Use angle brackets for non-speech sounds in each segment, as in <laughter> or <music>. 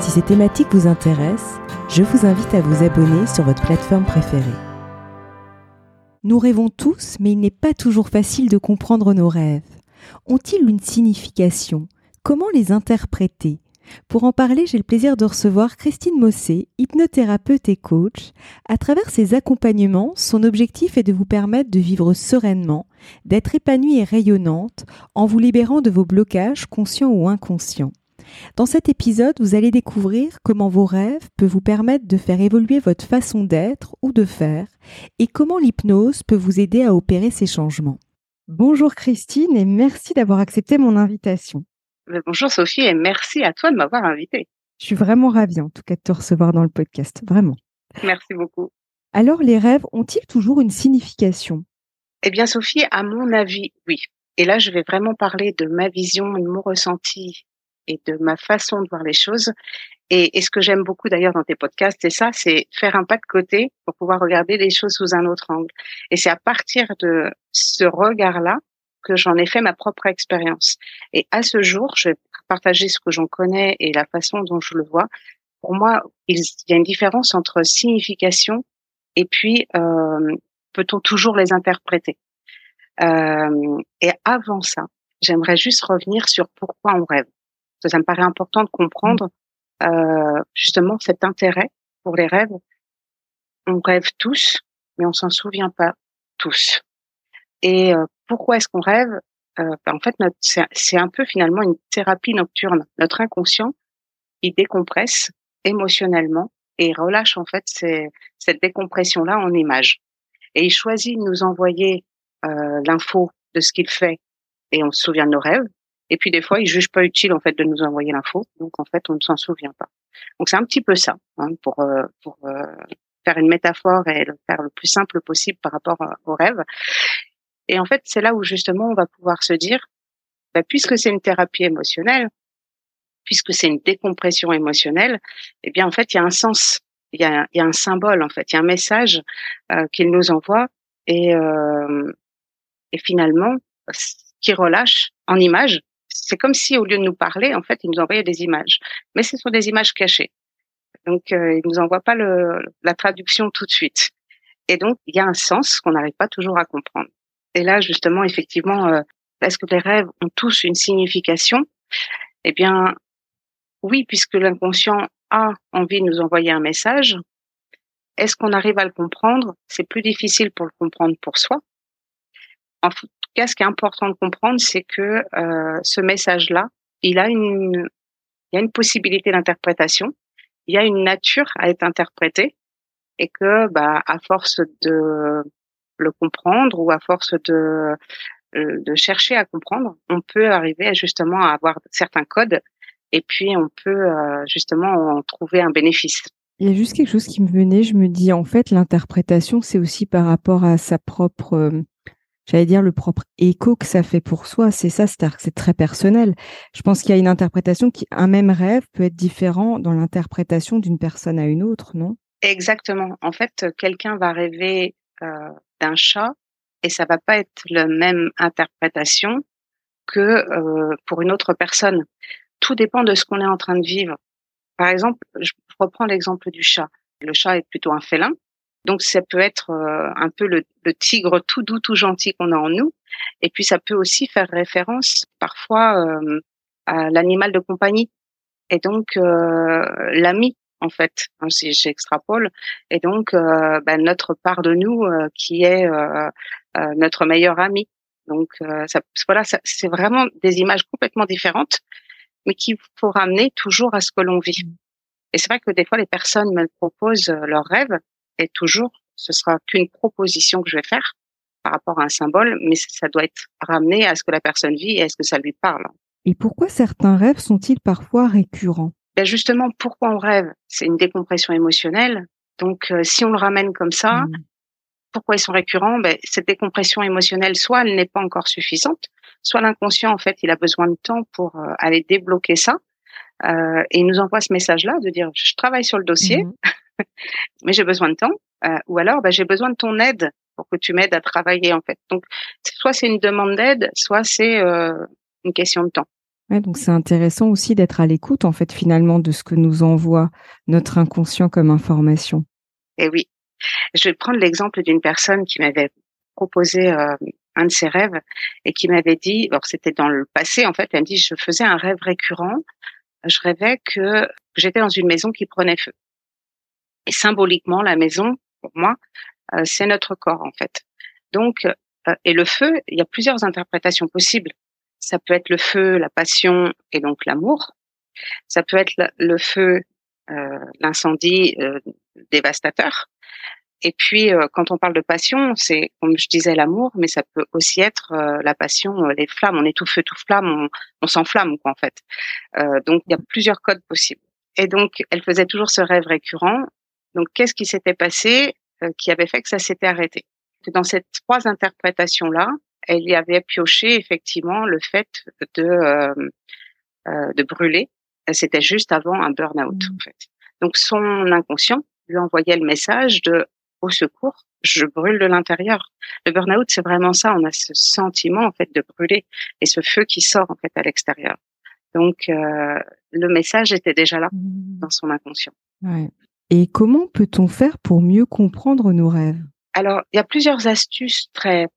Si ces thématiques vous intéressent, je vous invite à vous abonner sur votre plateforme préférée. Nous rêvons tous, mais il n'est pas toujours facile de comprendre nos rêves. Ont-ils une signification? Comment les interpréter? Pour en parler, j'ai le plaisir de recevoir Christine Mossé, hypnothérapeute et coach. À travers ses accompagnements, son objectif est de vous permettre de vivre sereinement, d'être épanouie et rayonnante, en vous libérant de vos blocages conscients ou inconscients. Dans cet épisode, vous allez découvrir comment vos rêves peuvent vous permettre de faire évoluer votre façon d'être ou de faire et comment l'hypnose peut vous aider à opérer ces changements. Bonjour Christine et merci d'avoir accepté mon invitation. Bonjour Sophie et merci à toi de m'avoir invitée. Je suis vraiment ravie en tout cas de te recevoir dans le podcast, vraiment. Merci beaucoup. Alors les rêves ont-ils toujours une signification? Eh bien Sophie, à mon avis, oui. Et là, je vais vraiment parler de ma vision, de mon ressenti et de ma façon de voir les choses. Et, ce que j'aime beaucoup d'ailleurs dans tes podcasts, c'est ça, c'est faire un pas de côté pour pouvoir regarder les choses sous un autre angle. Et c'est à partir de ce regard-là que j'en ai fait ma propre expérience. Et à ce jour, je vais partager ce que j'en connais et la façon dont je le vois. Pour moi, il y a une différence entre signification et puis euh, peut-on toujours les interpréter? Euh, et avant ça, j'aimerais juste revenir sur pourquoi on rêve ça me paraît important de comprendre euh, justement cet intérêt pour les rêves. On rêve tous, mais on s'en souvient pas tous. Et euh, pourquoi est-ce qu'on rêve? Euh, ben, En fait, c'est un peu finalement une thérapie nocturne. Notre inconscient, il décompresse émotionnellement et relâche en fait cette décompression-là en images. Et il choisit de nous envoyer euh, l'info de ce qu'il fait et on se souvient de nos rêves. Et puis des fois, ils jugent pas utile en fait de nous envoyer l'info, donc en fait, on ne s'en souvient pas. Donc c'est un petit peu ça, hein, pour euh, pour euh, faire une métaphore et le faire le plus simple possible par rapport euh, au rêve. Et en fait, c'est là où justement on va pouvoir se dire, bah, puisque c'est une thérapie émotionnelle, puisque c'est une décompression émotionnelle, eh bien en fait, il y a un sens, il y a, y a un symbole en fait, il y a un message qu'il nous envoie et et finalement qui relâche en images c'est comme si au lieu de nous parler, en fait, il nous envoyait des images. Mais ce sont des images cachées. Donc, euh, il nous envoie pas le, la traduction tout de suite. Et donc, il y a un sens qu'on n'arrive pas toujours à comprendre. Et là, justement, effectivement, euh, est-ce que les rêves ont tous une signification? Eh bien, oui, puisque l'inconscient a envie de nous envoyer un message. Est-ce qu'on arrive à le comprendre? C'est plus difficile pour le comprendre pour soi. Ce qui est important de comprendre, c'est que euh, ce message-là, il a une, il y a une possibilité d'interprétation, il y a une nature à être interprétée, et que, bah, à force de le comprendre ou à force de euh, de chercher à comprendre, on peut arriver justement à avoir certains codes, et puis on peut euh, justement en trouver un bénéfice. Il y a juste quelque chose qui me venait, je me dis en fait l'interprétation c'est aussi par rapport à sa propre j'allais dire le propre écho que ça fait pour soi. C'est ça, c'est-à-dire que c'est très personnel. Je pense qu'il y a une interprétation qui, un même rêve peut être différent dans l'interprétation d'une personne à une autre, non? Exactement. En fait, quelqu'un va rêver euh, d'un chat et ça va pas être la même interprétation que euh, pour une autre personne. Tout dépend de ce qu'on est en train de vivre. Par exemple, je reprends l'exemple du chat. Le chat est plutôt un félin. Donc ça peut être euh, un peu le, tigre tout doux, tout gentil qu'on a en nous. Et puis ça peut aussi faire référence parfois euh, à l'animal de compagnie. Et donc euh, l'ami en fait, hein, si j'extrapole, et donc bah, notre part de nous qui est notre meilleur ami. Donc ça, voilà, c'est vraiment des images complètement différentes, mais qu'il faut ramener toujours à ce que l'on vit. Et c'est vrai que des fois les personnes me proposent leurs rêves et toujours, ce sera qu'une proposition que je vais faire par rapport à un symbole, mais ça doit être ramené à ce que la personne vit et à ce que ça lui parle. Et pourquoi certains rêves sont-ils parfois récurrents? Ben justement, pourquoi on rêve? C'est une décompression émotionnelle. Donc, euh, si on le ramène comme ça, mmh. pourquoi ils sont récurrents? Ben, Cette décompression émotionnelle, soit elle n'est pas encore suffisante, soit l'inconscient, en fait, il a besoin de temps pour euh, aller débloquer ça. Euh, et il nous envoie ce message-là de dire, je travaille sur le dossier, mmh. <laughs> mais j'ai besoin de temps. Euh, ou alors, ben, j'ai besoin de ton aide pour que tu m'aides à travailler, en fait. Donc, soit c'est une demande d'aide, soit c'est une question de temps. Ouais, donc c'est intéressant aussi d'être à l'écoute en fait finalement de ce que nous envoie notre inconscient comme information. Et oui, je vais prendre l'exemple d'une personne qui m'avait proposé euh, un de ses rêves et qui m'avait dit, alors c'était dans le passé en fait, elle me dit je faisais un rêve récurrent, je rêvais que j'étais dans une maison qui prenait feu. Et symboliquement la maison pour moi euh, c'est notre corps en fait. Donc euh, et le feu, il y a plusieurs interprétations possibles. Ça peut être le feu, la passion et donc l'amour. Ça peut être le feu, euh, l'incendie euh, dévastateur. Et puis, euh, quand on parle de passion, c'est comme je disais l'amour, mais ça peut aussi être la passion, les flammes. On est tout feu, tout flamme, on, on s'enflamme quoi en fait. donc, il y a plusieurs codes possibles. Et donc, elle faisait toujours ce rêve récurrent. Donc, qu'est-ce qui s'était passé qui avait fait que ça s'était arrêté? Dans ces trois interprétations là, elle y avait pioché effectivement le fait de euh, euh, de brûler. C'était juste avant un burn-out mmh. en fait. Donc son inconscient lui envoyait le message de au secours, je brûle de l'intérieur. Le burn-out, c'est vraiment ça. On a ce sentiment en fait de brûler et ce feu qui sort en fait à l'extérieur. Donc euh, le message était déjà là mmh. dans son inconscient. Ouais. Et comment peut-on faire pour mieux comprendre nos rêves? Alors, il y a plusieurs astuces très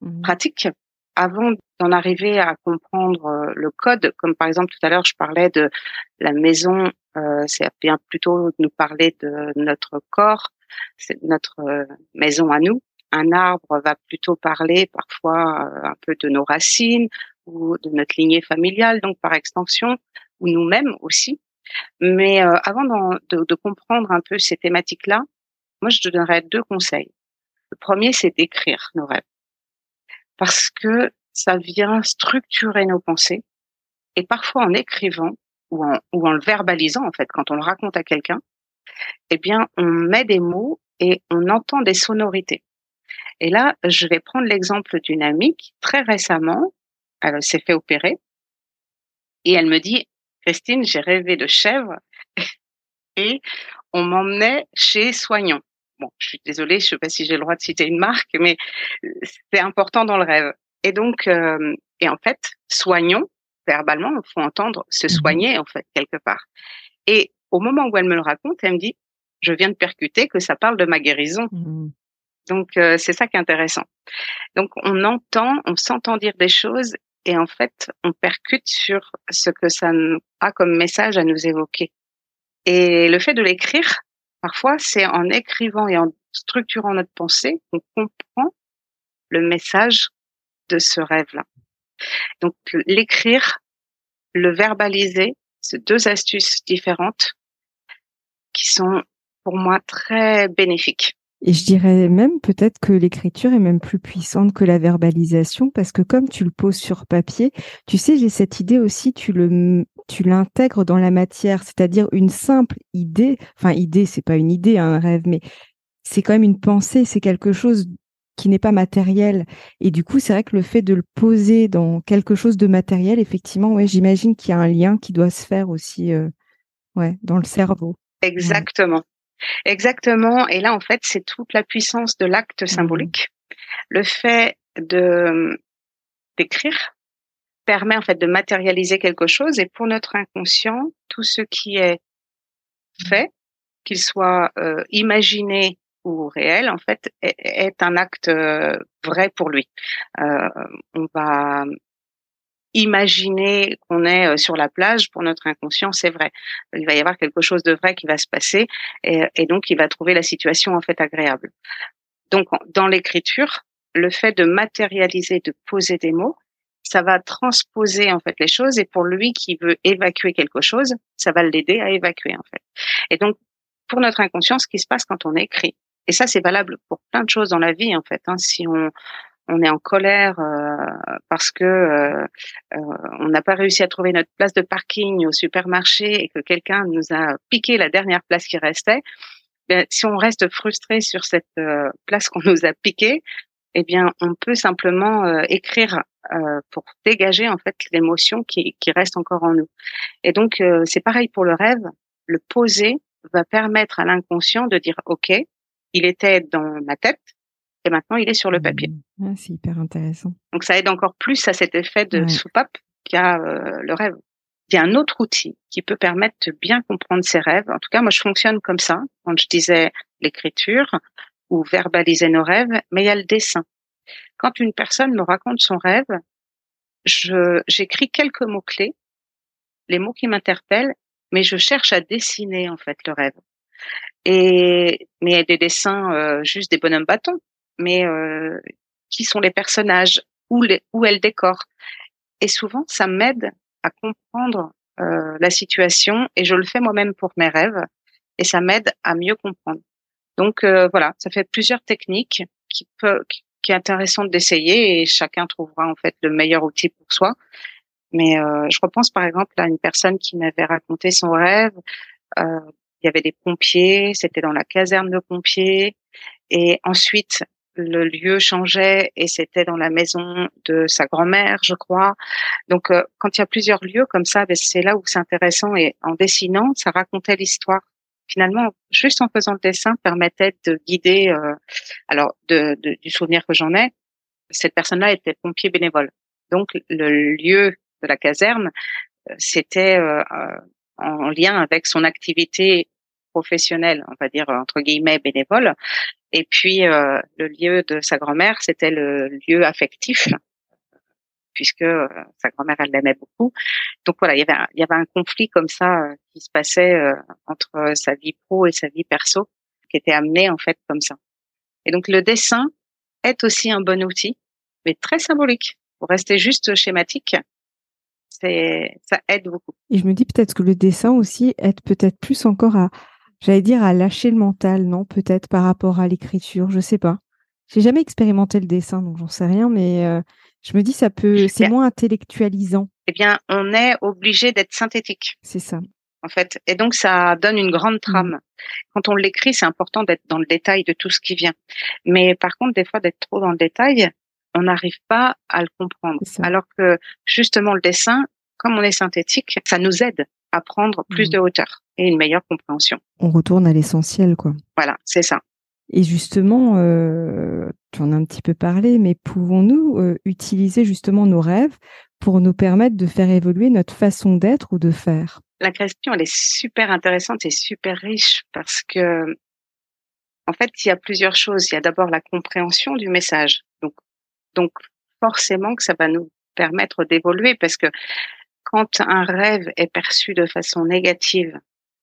Mmh. pratique avant d'en arriver à comprendre euh, le code, comme par exemple tout à l'heure je parlais de la maison, euh, c'est bien plutôt de nous parler de notre corps, c'est notre euh, maison à nous. Un arbre va plutôt parler parfois euh, un peu de nos racines ou de notre lignée familiale, donc par extension, ou nous-mêmes aussi. Mais avant de, de comprendre un peu ces thématiques-là, moi je te donnerais deux conseils. Le premier, c'est d'écrire nos rêves parce que ça vient structurer nos pensées. Et parfois en écrivant ou en, ou en le verbalisant, en fait, quand on le raconte à quelqu'un, eh bien, on met des mots et on entend des sonorités. Et là, je vais prendre l'exemple d'une amie qui, très récemment, elle s'est fait opérer et elle me dit, Christine, j'ai rêvé de chèvre et on m'emmenait chez Soignant bon, je suis désolée, je sais pas si j'ai le droit de citer une marque, mais c'est important dans le rêve. Et donc, euh, et en fait, soignons verbalement, il faut entendre se mmh soigner en fait quelque part. Et au moment où elle me le raconte, elle me dit, je viens de percuter que ça parle de ma guérison. Mmh. Donc euh, c'est ça qui est intéressant. Donc on entend, on s'entend dire des choses et en fait on percute sur ce que ça a comme message à nous évoquer. Et le fait de l'écrire, Parfois, c'est en écrivant et en structurant notre pensée qu'on comprend le message de ce rêve-là. Donc, l'écrire, le verbaliser, c'est deux astuces différentes qui sont pour moi très bénéfiques. Et je dirais même peut-être que l'écriture est même plus puissante que la verbalisation parce que comme tu le poses sur papier, tu sais, j'ai cette idée aussi, tu le, tu l'intègres dans la matière, c'est-à-dire une simple idée. Enfin, idée, c'est pas une idée, un rêve, mais c'est quand même une pensée, c'est quelque chose qui n'est pas matériel. Et du coup, c'est vrai que le fait de le poser dans quelque chose de matériel, effectivement, ouais, j'imagine qu'il y a un lien qui doit se faire aussi, euh, ouais, dans le cerveau. Exactement. Exactement. Et là, en fait, c'est toute la puissance de l'acte mmh symbolique. Le fait de d'écrire permet en fait de matérialiser quelque chose. Et pour notre inconscient, tout ce qui est fait, qu'il soit euh, imaginé ou réel, en fait, est, un acte euh, vrai pour lui. Euh, on va imaginer qu'on est euh, sur la plage, pour notre inconscient, c'est vrai. Il va y avoir quelque chose de vrai qui va se passer et, et donc il va trouver la situation en fait agréable. Donc dans l'écriture, le fait de matérialiser, de poser des mots, ça va transposer en fait les choses et pour lui qui veut évacuer quelque chose, ça va l'aider à évacuer en fait. Et donc pour notre inconscient, ce qui se passe quand on écrit, et ça c'est valable pour plein de choses dans la vie en fait. Hein, si on on est en colère parce que on n'a pas réussi à trouver notre place de parking au supermarché et que quelqu'un nous a piqué la dernière place qui restait, ben, si on reste frustré sur cette place qu'on nous a piquée, eh bien, on peut simplement euh, écrire euh, pour dégager en fait l'émotion qui, qui reste encore en nous. Et donc, euh, c'est pareil pour le rêve. Le poser va permettre à l'inconscient de dire OK, il était dans ma tête et maintenant il est sur le papier. Mmh. c'est hyper intéressant. Donc, ça aide encore plus à cet effet de soupape qu'a le rêve. Il y a un autre outil qui peut permettre de bien comprendre ses rêves. En tout cas, moi, je fonctionne comme ça. Quand je disais l'écriture, ou verbaliser nos rêves, mais il y a le dessin. Quand une personne me raconte son rêve, je, j'écris quelques mots-clés, les mots qui m'interpellent, mais je cherche à dessiner, en fait, le rêve. Et, mais il y a des dessins, euh, juste des bonhommes bâtons, mais euh, qui sont les personnages, où, les, où est le. Et souvent, ça m'aide à comprendre euh, la situation et je le fais moi-même pour mes rêves et ça m'aide à mieux comprendre. Donc euh, voilà, ça fait plusieurs techniques qui peut qui est intéressant d'essayer et chacun trouvera en fait le meilleur outil pour soi. Mais euh, je repense par exemple à une personne qui m'avait raconté son rêve. Euh, il y avait des pompiers, c'était dans la caserne de pompiers, et ensuite le lieu changeait et c'était dans la maison de sa grand-mère, je crois. Donc quand il y a plusieurs lieux comme ça, ben, c'est là où c'est intéressant et en dessinant, ça racontait l'histoire finalement, juste en faisant le dessin, permettait de guider. Euh, alors, de, du souvenir que j'en ai, cette personne-là était pompier bénévole. Donc, le lieu de la caserne, euh, c'était euh, en lien avec son activité professionnelle, on va dire entre guillemets bénévole. Et puis, le lieu de sa grand-mère, c'était le lieu affectif puisque euh, sa grand-mère elle l'aimait beaucoup. Donc voilà, il y avait un, il y avait un conflit comme ça euh, qui se passait euh, entre sa vie pro et sa vie perso, qui était amené en fait comme ça. Et donc le dessin est aussi un bon outil, mais très symbolique. Pour rester juste schématique, c'est ça aide beaucoup. Et je me dis peut-être que le dessin aussi aide peut-être plus encore à, j'allais dire à lâcher le mental, non Peut-être par rapport à l'écriture, je sais pas. J'ai jamais expérimenté le dessin, donc j'en sais rien, mais je me dis, ça peut, c'est moins intellectualisant. Eh bien, on est obligé d'être synthétique. C'est ça. En fait. Et donc, ça donne une grande mmh. trame. Quand on l'écrit, c'est important d'être dans le détail de tout ce qui vient. Mais par contre, des fois, d'être trop dans le détail, on n'arrive pas à le comprendre. Alors que, justement, le dessin, comme on est synthétique, ça nous aide à prendre plus mmh. de hauteur et une meilleure compréhension. On retourne à l'essentiel, quoi. Voilà, c'est ça. Et justement, euh, tu en as un petit peu parlé, mais pouvons-nous euh, utiliser justement nos rêves pour nous permettre de faire évoluer notre façon d'être ou de faire? La question, elle est super intéressante et super riche parce que, en fait, il y a plusieurs choses. Il y a d'abord la compréhension du message. Donc, donc forcément que ça va nous permettre d'évoluer parce que quand un rêve est perçu de façon négative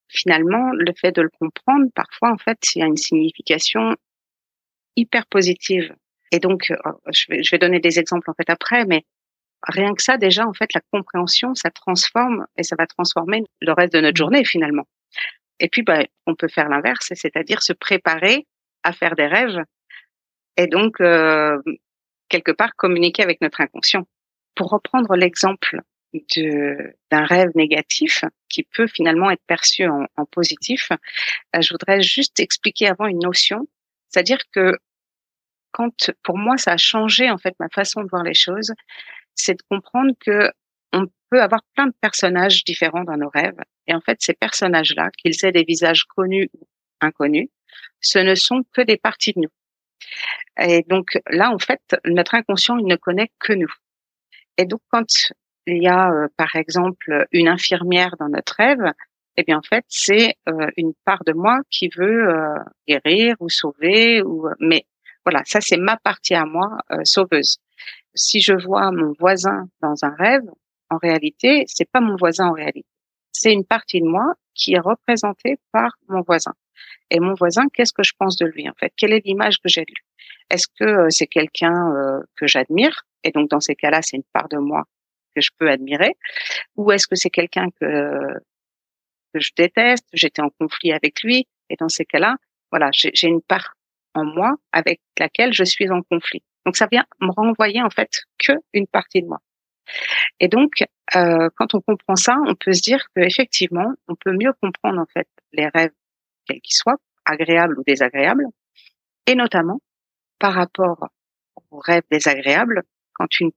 finalement, le fait de le comprendre, parfois, en fait, il y a une signification hyper positive. Et donc, euh, je vais, je vais donner des exemples en fait après, mais rien que ça, déjà, en fait, la compréhension, ça transforme et ça va transformer le reste de notre mmh. journée finalement. Et puis, bah, on peut faire l'inverse, c'est-à-dire se préparer à faire des rêves et donc euh, quelque part communiquer avec notre inconscient. Pour reprendre l'exemple d'un rêve négatif qui peut finalement être perçu en, positif, euh, je voudrais juste expliquer avant une notion, c'est-à-dire que quand pour moi ça a changé en fait ma façon de voir les choses, c'est de comprendre que on peut avoir plein de personnages différents dans nos rêves et en fait ces personnages-là, qu'ils aient des visages connus ou inconnus, ce ne sont que des parties de nous. Et donc là en fait notre inconscient il ne connaît que nous. Et donc quand il y a euh, par exemple une infirmière dans notre rêve, eh bien en fait c'est euh, une part de moi qui veut euh, guérir ou sauver ou mais voilà ça c'est ma partie à moi sauveuse. Si je vois mon voisin dans un rêve, en réalité c'est pas mon voisin en réalité, c'est une partie de moi qui est représentée par mon voisin. Et mon voisin, qu'est-ce que je pense de lui en fait? Quelle est l'image que j'ai de lui? Est-ce que c'est quelqu'un que j'admire? Et donc dans ces cas-là, c'est une part de moi que je peux admirer Ou est-ce que c'est quelqu'un que, que je déteste, j'étais en conflit avec lui Et dans ces cas-là, voilà, j'ai une part en moi avec laquelle je suis en conflit. Donc ça vient me renvoyer en fait que une partie de moi. Et donc, euh, quand on comprend ça, on peut se dire qu'effectivement, on peut mieux comprendre en fait les rêves, quels qu'ils soient, agréables ou désagréables, et notamment par rapport aux rêves désagréables, quand une,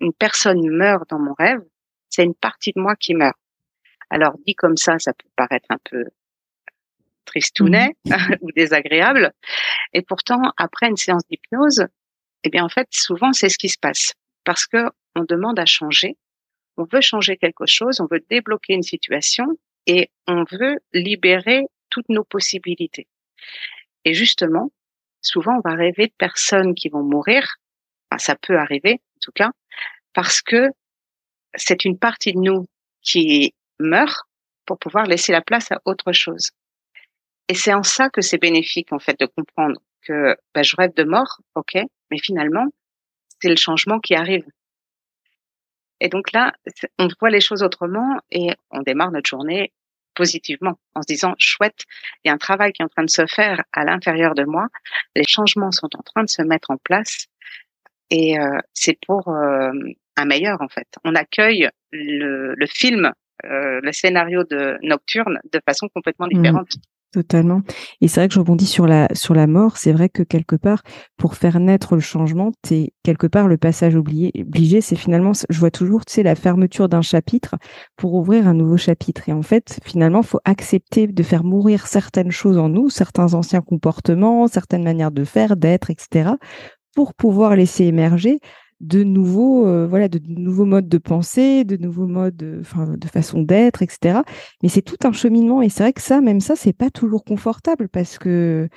une personne meurt dans mon rêve, c'est une partie de moi qui meurt. Alors dit comme ça, ça peut paraître un peu tristounet mmh <laughs> ou désagréable, et pourtant après une séance d'hypnose, eh bien en fait souvent c'est ce qui se passe parce que on demande à changer, on veut changer quelque chose, on veut débloquer une situation et on veut libérer toutes nos possibilités. Et justement, souvent on va rêver de personnes qui vont mourir, enfin, ça peut arriver en tout cas, parce que c'est une partie de nous qui meurt pour pouvoir laisser la place à autre chose. Et c'est en ça que c'est bénéfique en fait de comprendre que ben, je rêve de mort, ok, mais finalement c'est le changement qui arrive. Et donc là, on voit les choses autrement et on démarre notre journée positivement en se disant chouette, il y a un travail qui est en train de se faire à l'intérieur de moi, les changements sont en train de se mettre en place et euh, c'est pour euh, un meilleur en fait. On accueille le, le film, euh, le scénario de Nocturne de façon complètement mmh. différente. Totalement. Et c'est vrai que je rebondis sur la sur la mort. C'est vrai que quelque part, pour faire naître le changement, c'est quelque part le passage oublié, obligé. C'est finalement, je vois toujours, tu sais, la fermeture d'un chapitre pour ouvrir un nouveau chapitre. Et en fait, finalement, faut accepter de faire mourir certaines choses en nous, certains anciens comportements, certaines manières de faire, d'être, etc., pour pouvoir laisser émerger de nouveaux euh, voilà de nouveaux modes de pensée de nouveaux modes euh, de façon d'être etc mais c'est tout un cheminement et c'est vrai que ça même ça c'est pas toujours confortable parce que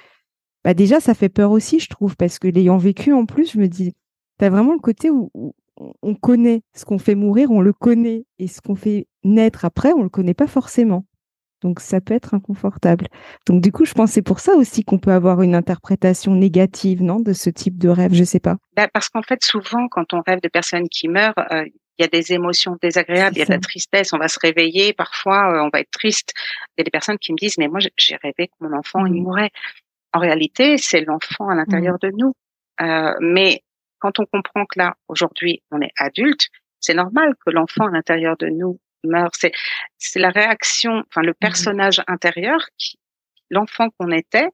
bah déjà ça fait peur aussi je trouve parce que l'ayant vécu en plus je me dis tu as vraiment le côté où, on connaît ce qu'on fait mourir on le connaît et ce qu'on fait naître après on le connaît pas forcément donc ça peut être inconfortable. Donc du coup, je pense c'est pour ça aussi qu'on peut avoir une interprétation négative, non, de ce type de rêve. Je sais pas. Bah, parce qu'en fait, souvent, quand on rêve de personnes qui meurent, euh, il y a des émotions désagréables, il y a de la tristesse, on va se réveiller, parfois euh, on va être triste. Il y a des personnes qui me disent mais moi j'ai rêvé que mon enfant il mmh. mourait. En réalité, c'est l'enfant à l'intérieur mmh. de nous. Euh, mais quand on comprend que là aujourd'hui on est adulte, c'est normal que l'enfant à l'intérieur de nous meurt. C'est c'est la réaction, enfin le mmh personnage intérieur, l'enfant qu'on était,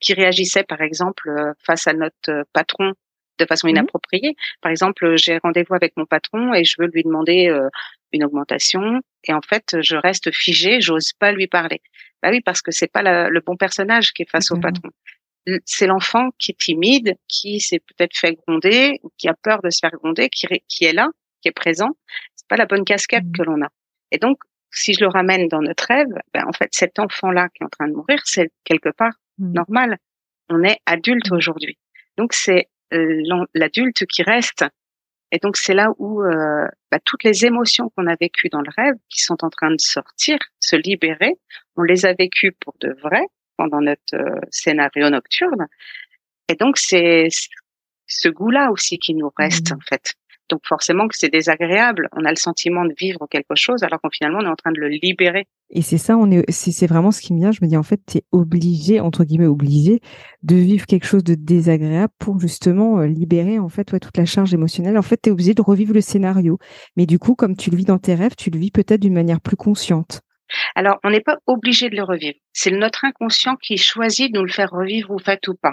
qui réagissait par exemple euh, face à notre euh, patron de façon mmh inappropriée. Par exemple, j'ai rendez-vous avec mon patron et je veux lui demander euh, une augmentation et en fait, je reste figée, j'ose pas lui parler. Bah oui, parce que c'est pas le bon personnage qui est face au patron. C'est l'enfant qui est timide, qui s'est peut-être fait gronder, qui a peur de se faire gronder, qui, qui est là, qui est présent. C'est pas la bonne casquette mmh que l'on a. Et donc, si je le ramène dans notre rêve, ben, en fait, cet enfant-là qui est en train de mourir, c'est quelque part mmh. normal. On est adulte mmh. aujourd'hui. Donc, c'est euh, l'adulte qui reste. Et donc, c'est là où euh, bah, toutes les émotions qu'on a vécues dans le rêve, qui sont en train de sortir, se libérer, on les a vécues pour de vrai pendant notre euh, scénario nocturne. Et donc, c'est ce goût-là aussi qui nous reste, mmh. en fait. Donc forcément que c'est désagréable. On a le sentiment de vivre quelque chose alors qu'en finalement on est en train de le libérer. Et c'est ça, on est, c'est vraiment ce qui me vient. Je me dis en fait, tu es obligé entre guillemets obligé de vivre quelque chose de désagréable pour justement euh, libérer en fait toute la charge émotionnelle. En fait, tu es obligé de revivre le scénario. Mais du coup, comme tu le vis dans tes rêves, tu le vis peut-être d'une manière plus consciente. Alors, on n'est pas obligé de le revivre. C'est notre inconscient qui choisit de nous le faire revivre ou fait ou pas.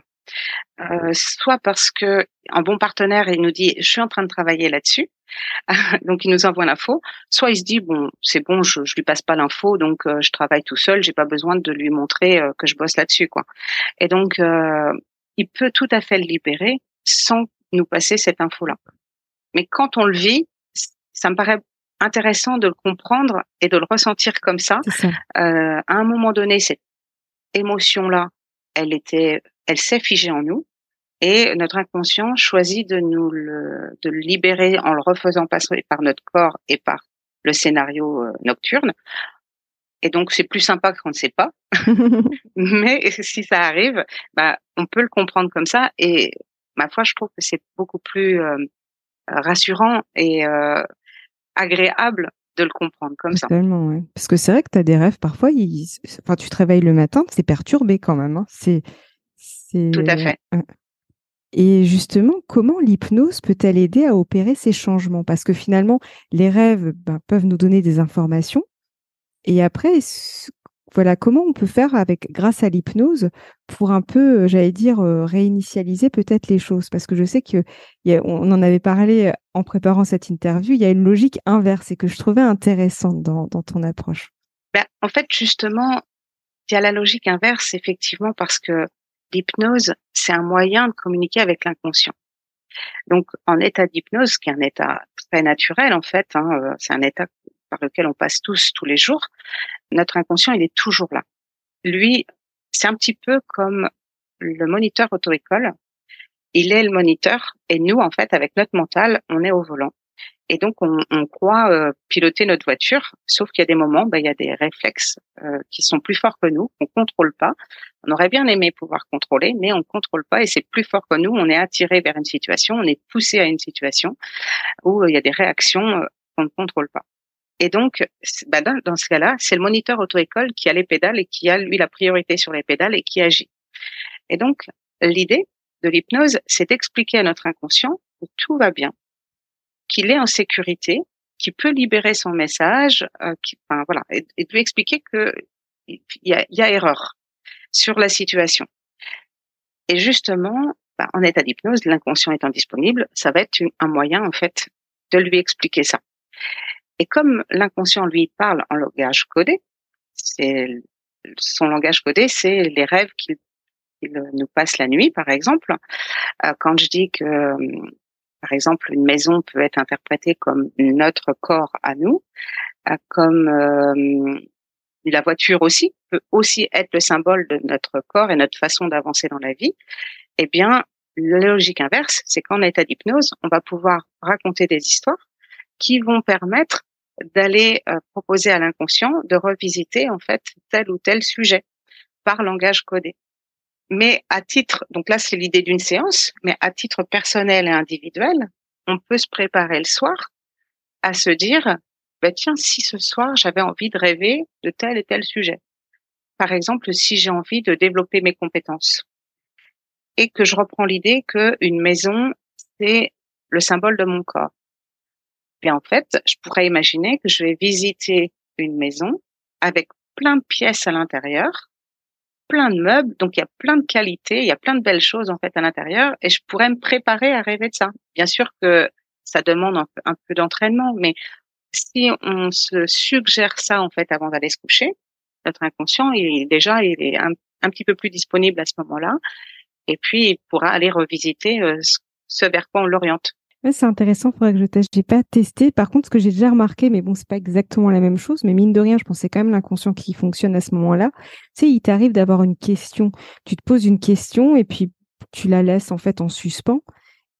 Euh, soit parce que un bon partenaire il nous dit je suis en train de travailler là-dessus, <laughs> donc il nous envoie l'info. Soit il se dit bon c'est bon je, je lui passe pas l'info donc euh, je travaille tout seul, j'ai pas besoin de lui montrer euh, que je bosse là-dessus quoi. Et donc il peut tout à fait le libérer sans nous passer cette info-là. Mais quand on le vit, ça me paraît intéressant de le comprendre et de le ressentir comme ça. ça. à un moment donné, cette émotion-là, elle était elle s'est figée en nous et notre inconscient choisit de nous le, de le libérer en le refaisant passer par notre corps et par le scénario euh, nocturne. Et donc c'est plus sympa qu'on ne sait pas, <laughs> mais si ça arrive, bah on peut le comprendre comme ça. Et ma foi, je trouve que c'est beaucoup plus euh, rassurant et euh, agréable de le comprendre comme ça. Ouais. Parce que c'est vrai que tu as des rêves, parfois, enfin, tu te réveilles le matin, c'est perturbé quand même. Hein. C'est tout à fait. Et justement, comment l'hypnose peut-elle aider à opérer ces changements? Parce que finalement, les rêves ben, peuvent nous donner des informations. Et après, voilà, comment on peut faire avec, grâce à l'hypnose, pour un peu, j'allais dire, réinitialiser peut-être les choses? Parce que je sais que on en avait parlé en préparant cette interview. Il y a une logique inverse et que je trouvais intéressante dans, ton approche. Ben, en fait, justement, il y a la logique inverse, effectivement, parce que l'hypnose, c'est un moyen de communiquer avec l'inconscient. Donc, en état d'hypnose, qui est un état très naturel, en fait, hein, euh, c'est un état par lequel on passe tous tous les jours, notre inconscient, il est toujours là. Lui, c'est un petit peu comme le moniteur auto-école. Il est le moniteur et nous, en fait, avec notre mental, on est au volant. Et donc, on, croit euh, piloter notre voiture, sauf qu'il y a des moments, ben, il y a des réflexes euh, qui sont plus forts que nous, qu'on contrôle pas. On aurait bien aimé pouvoir contrôler, mais on contrôle pas et c'est plus fort que nous. On est attiré vers une situation, on est poussé à une situation où euh, il y a des réactions qu'on ne contrôle pas. Et donc, ben, dans, ce cas-là, c'est le moniteur auto-école qui a les pédales et qui a, lui, la priorité sur les pédales et qui agit. Et donc, l'idée de l'hypnose, c'est d'expliquer à notre inconscient que tout va bien, qu'il est en sécurité, qu'il peut libérer son message, euh, qui, enfin, voilà, et, de lui expliquer que il y a, y a, erreur sur la situation. Et justement, bah, en état d'hypnose, l'inconscient étant disponible, ça va être un moyen en fait de lui expliquer ça. Et comme l'inconscient lui parle en langage codé, c'est son langage codé, c'est les rêves qu'il nous passe la nuit, par exemple. Euh, quand je dis que par exemple, une maison peut être interprétée comme notre corps à nous, euh, comme euh, la voiture aussi peut aussi être le symbole de notre corps et notre façon d'avancer dans la vie. Eh bien, la logique inverse, c'est qu'en état d'hypnose, on va pouvoir raconter des histoires qui vont permettre d'aller euh, proposer à l'inconscient de revisiter en fait tel ou tel sujet par langage codé mais à titre, donc là c'est l'idée d'une séance, mais à titre personnel et individuel, on peut se préparer le soir à se dire, bah tiens, si ce soir j'avais envie de rêver de tel et tel sujet. Par exemple, si j'ai envie de développer mes compétences et que je reprends l'idée que une maison c'est le symbole de mon corps. Et en fait, je pourrais imaginer que je vais visiter une maison avec plein de pièces à l'intérieur plein de meubles, donc il y a plein de qualités, il y a plein de belles choses en fait à l'intérieur, et je pourrais me préparer à rêver de ça. Bien sûr que ça demande un peu, d'entraînement, mais si on se suggère ça en fait avant d'aller se coucher, notre inconscient, il est déjà il est un, un petit peu plus disponible à ce moment-là, et puis il pourra aller revisiter euh, ce vers quoi on l'oriente c'est intéressant, il faudrait que je teste. J'ai pas testé. Par contre, ce que j'ai déjà remarqué, mais bon, c'est pas exactement la même chose, mais mine de rien, je pensais quand même l'inconscient qui fonctionne à ce moment-là. Tu sais, il t'arrive d'avoir une question. Tu te poses une question et puis tu la laisses en fait en suspens.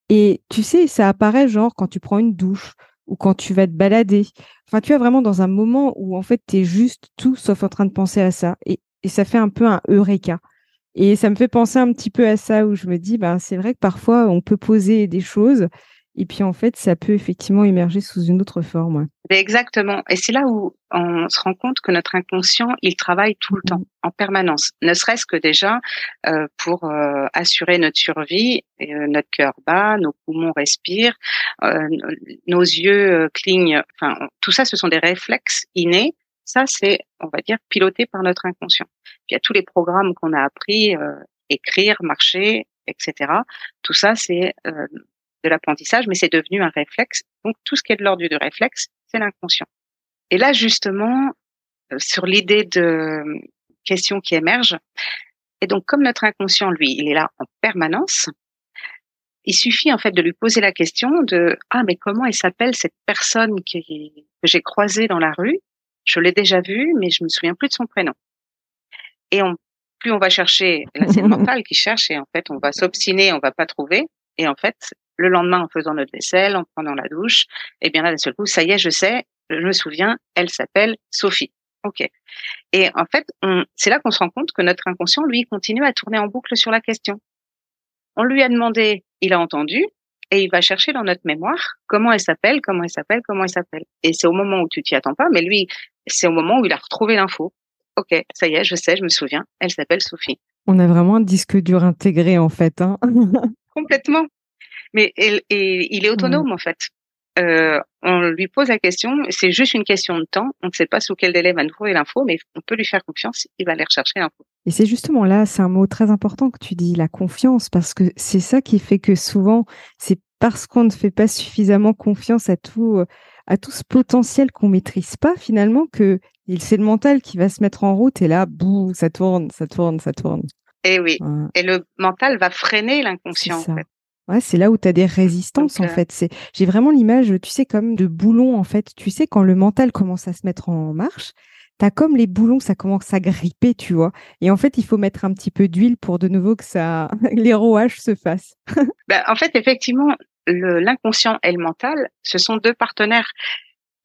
Et tu sais, ça apparaît genre quand tu prends une douche ou quand tu vas te balader. Enfin, tu es vraiment dans un moment où en fait, tu es juste tout sauf en train de penser à ça. Et, et ça fait un peu un eureka. Et ça me fait penser un petit peu à ça où je me dis, ben, c'est vrai que parfois on peut poser des choses et puis en fait, ça peut effectivement émerger sous une autre forme. Exactement. Et c'est là où on se rend compte que notre inconscient, il travaille tout le temps, en permanence. Ne serait-ce que déjà euh, pour euh, assurer notre survie, euh, notre cœur bat, nos poumons respirent, euh, nos yeux euh, clignent. Enfin, tout ça, ce sont des réflexes innés. Ça, c'est, on va dire, piloté par notre inconscient. Puis il y a tous les programmes qu'on a appris, écrire, marcher, etc. Tout ça, c'est de l'apprentissage, mais c'est devenu un réflexe. Donc tout ce qui est de l'ordre du réflexe, c'est l'inconscient. Et là, justement, euh, sur l'idée de questions qui émergent, et donc comme notre inconscient, lui, il est là en permanence, il suffit en fait de lui poser la question de ah mais comment elle s'appelle cette personne qui, que j'ai croisée dans la rue? Je l'ai déjà vue, mais je me souviens plus de son prénom. Et on, plus on va chercher, là c'est le <laughs> mental qui cherche et en fait on va s'obstiner, on va pas trouver. Et en fait, le lendemain en faisant notre vaisselle, en prenant la douche, et eh bien là d'un seul coup, ça y est, je sais, je me souviens, elle s'appelle Sophie. Ok. Et en fait, c'est là qu'on se rend compte que notre inconscient, lui, continue à tourner en boucle sur la question. On lui a demandé, il a entendu, et il va chercher dans notre mémoire comment elle s'appelle, comment elle s'appelle, comment elle s'appelle. Et c'est au moment où tu t'y attends pas, mais lui, c'est au moment où il a retrouvé l'info. Ok, ça y est, je sais, je me souviens, elle s'appelle Sophie. On a vraiment un disque dur intégré en fait. Hein complètement. Mais et, il est autonome en fait. Euh, on lui pose la question, c'est juste une question de temps. On ne sait pas sous quel délai va nous trouver l'info, mais on peut lui faire confiance, il va aller rechercher l'info. Et c'est justement là, c'est un mot très important que tu dis, la confiance, parce que c'est ça qui fait que souvent, c'est parce qu'on ne fait pas suffisamment confiance à tout, à tout ce potentiel qu'on maîtrise pas finalement que c'est le mental qui va se mettre en route et là, bouh, ça tourne, ça tourne, ça tourne. Et oui. Et le mental va freiner l'inconscient. En fait. Ouais, c'est là où tu as des résistances en euh fait. C'est j'ai vraiment l'image, tu sais comme de boulons en fait. Tu sais quand le mental commence à se mettre en marche, tu as comme les boulons, ça commence à gripper, tu vois. Et en fait, il faut mettre un petit peu d'huile pour de nouveau que ça <laughs> les rouages se fassent. <laughs> ben, en fait, effectivement, l'inconscient et le mental, ce sont deux partenaires.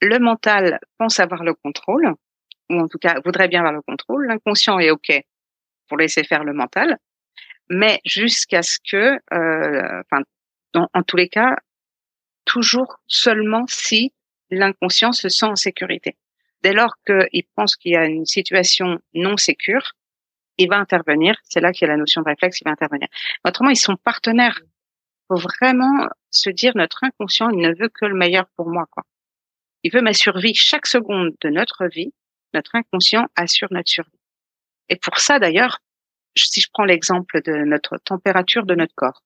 Le mental pense avoir le contrôle, ou en tout cas voudrait bien avoir le contrôle. L'inconscient est OK pour laisser faire le mental mais jusqu'à ce que, euh, enfin, en tous les cas, toujours seulement si l'inconscient se sent en sécurité. Dès lors qu'il pense qu'il y a une situation non sécure, il va intervenir. C'est là qu'il y a la notion de réflexe, il va intervenir. Autrement, ils sont partenaires. Il faut vraiment se dire notre inconscient, il ne veut que le meilleur pour moi. Quoi. Il veut ma survie. Chaque seconde de notre vie, notre inconscient assure notre survie. Et pour ça, d'ailleurs, si je prends l'exemple de notre température de notre corps,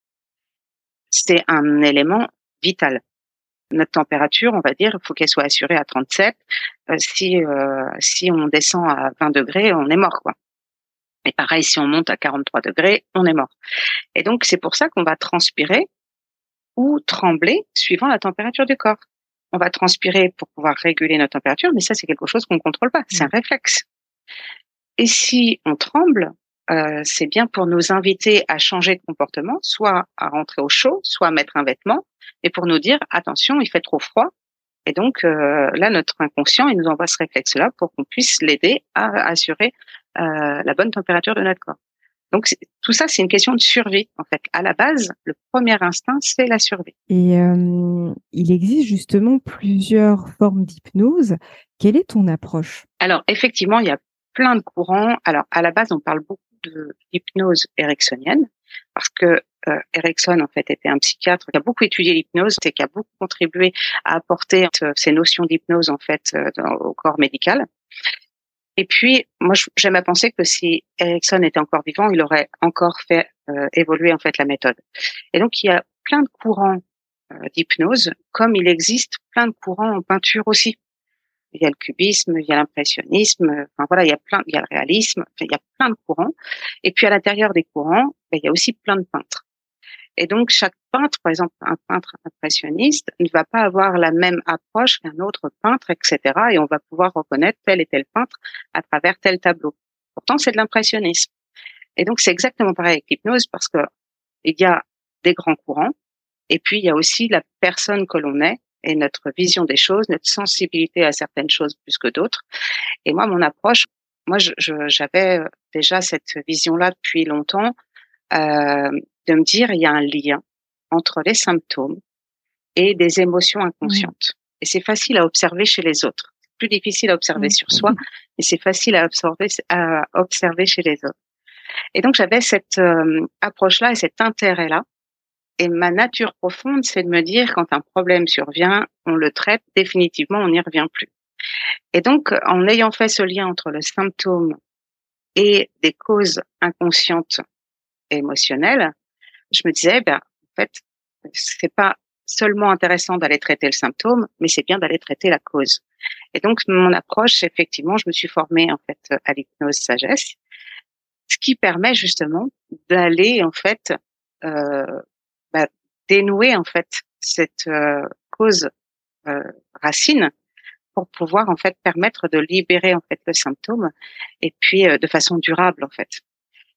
c'est un élément vital. Notre température, on va dire, il faut qu'elle soit assurée à 37. Euh, si euh, si on descend à 20 degrés, on est mort, quoi. Et pareil, si on monte à 43 degrés, on est mort. Et donc, c'est pour ça qu'on va transpirer ou trembler suivant la température du corps. On va transpirer pour pouvoir réguler notre température, mais ça, c'est quelque chose qu'on ne contrôle pas. C'est un mmh. réflexe. Et si on tremble, euh, c'est bien pour nous inviter à changer de comportement, soit à rentrer au chaud, soit à mettre un vêtement, et pour nous dire attention, il fait trop froid. Et donc euh, là, notre inconscient, il nous envoie ce réflexe-là pour qu'on puisse l'aider à assurer euh, la bonne température de notre corps. Donc tout ça, c'est une question de survie en fait. À la base, le premier instinct, c'est la survie. Et il existe justement plusieurs formes d'hypnose. Quelle est ton approche? Alors effectivement, il y a plein de courants. Alors à la base, on parle beaucoup de l'hypnose ericksonienne, parce que euh, Erickson en fait était un psychiatre qui a beaucoup étudié l'hypnose et qui a beaucoup contribué à apporter euh, ces notions d'hypnose en fait euh, au corps médical. Et puis moi j'aime à penser que si Erickson était encore vivant, il aurait encore fait euh, évoluer en fait la méthode. Et donc il y a plein de courants d'hypnose, comme il existe plein de courants en peinture aussi il y a le cubisme, il y a l'impressionnisme, enfin voilà, il y a plein, il y a le réalisme, il y a plein de courants. Et puis à l'intérieur des courants, ben, il y a aussi plein de peintres. Et donc chaque peintre, par exemple un peintre impressionniste, ne va pas avoir la même approche qu'un autre peintre, etc. Et on va pouvoir reconnaître tel et tel peintre à travers tel tableau. Pourtant, c'est de l'impressionnisme. Et donc c'est exactement pareil avec l'hypnose parce que il y a des grands courants et puis il y a aussi la personne que l'on est et notre vision des choses, notre sensibilité à certaines choses plus que d'autres. Et moi, mon approche, moi, j'avais déjà cette vision-là depuis longtemps, euh, de me dire il y a un lien entre les symptômes et des émotions inconscientes. Et c'est facile à observer chez les autres. Plus difficile à observer sur soi, mais c'est facile à observer, à observer chez les autres. Et donc j'avais cette euh, approche-là et cet intérêt-là et ma nature profonde, c'est de me dire quand un problème survient, on le traite définitivement, on n'y revient plus. Et donc, en ayant fait ce lien entre le symptôme et des causes inconscientes et émotionnelles, je me disais, ben, en fait, c'est pas seulement intéressant d'aller traiter le symptôme, mais c'est bien d'aller traiter la cause. Et donc, mon approche, effectivement, je me suis formée, en fait, à l'hypnose sagesse, ce qui permet justement d'aller, en fait, euh, bah, dénouer en fait cette euh, cause euh, racine pour pouvoir en fait permettre de libérer en fait le symptôme et puis euh, de façon durable en fait.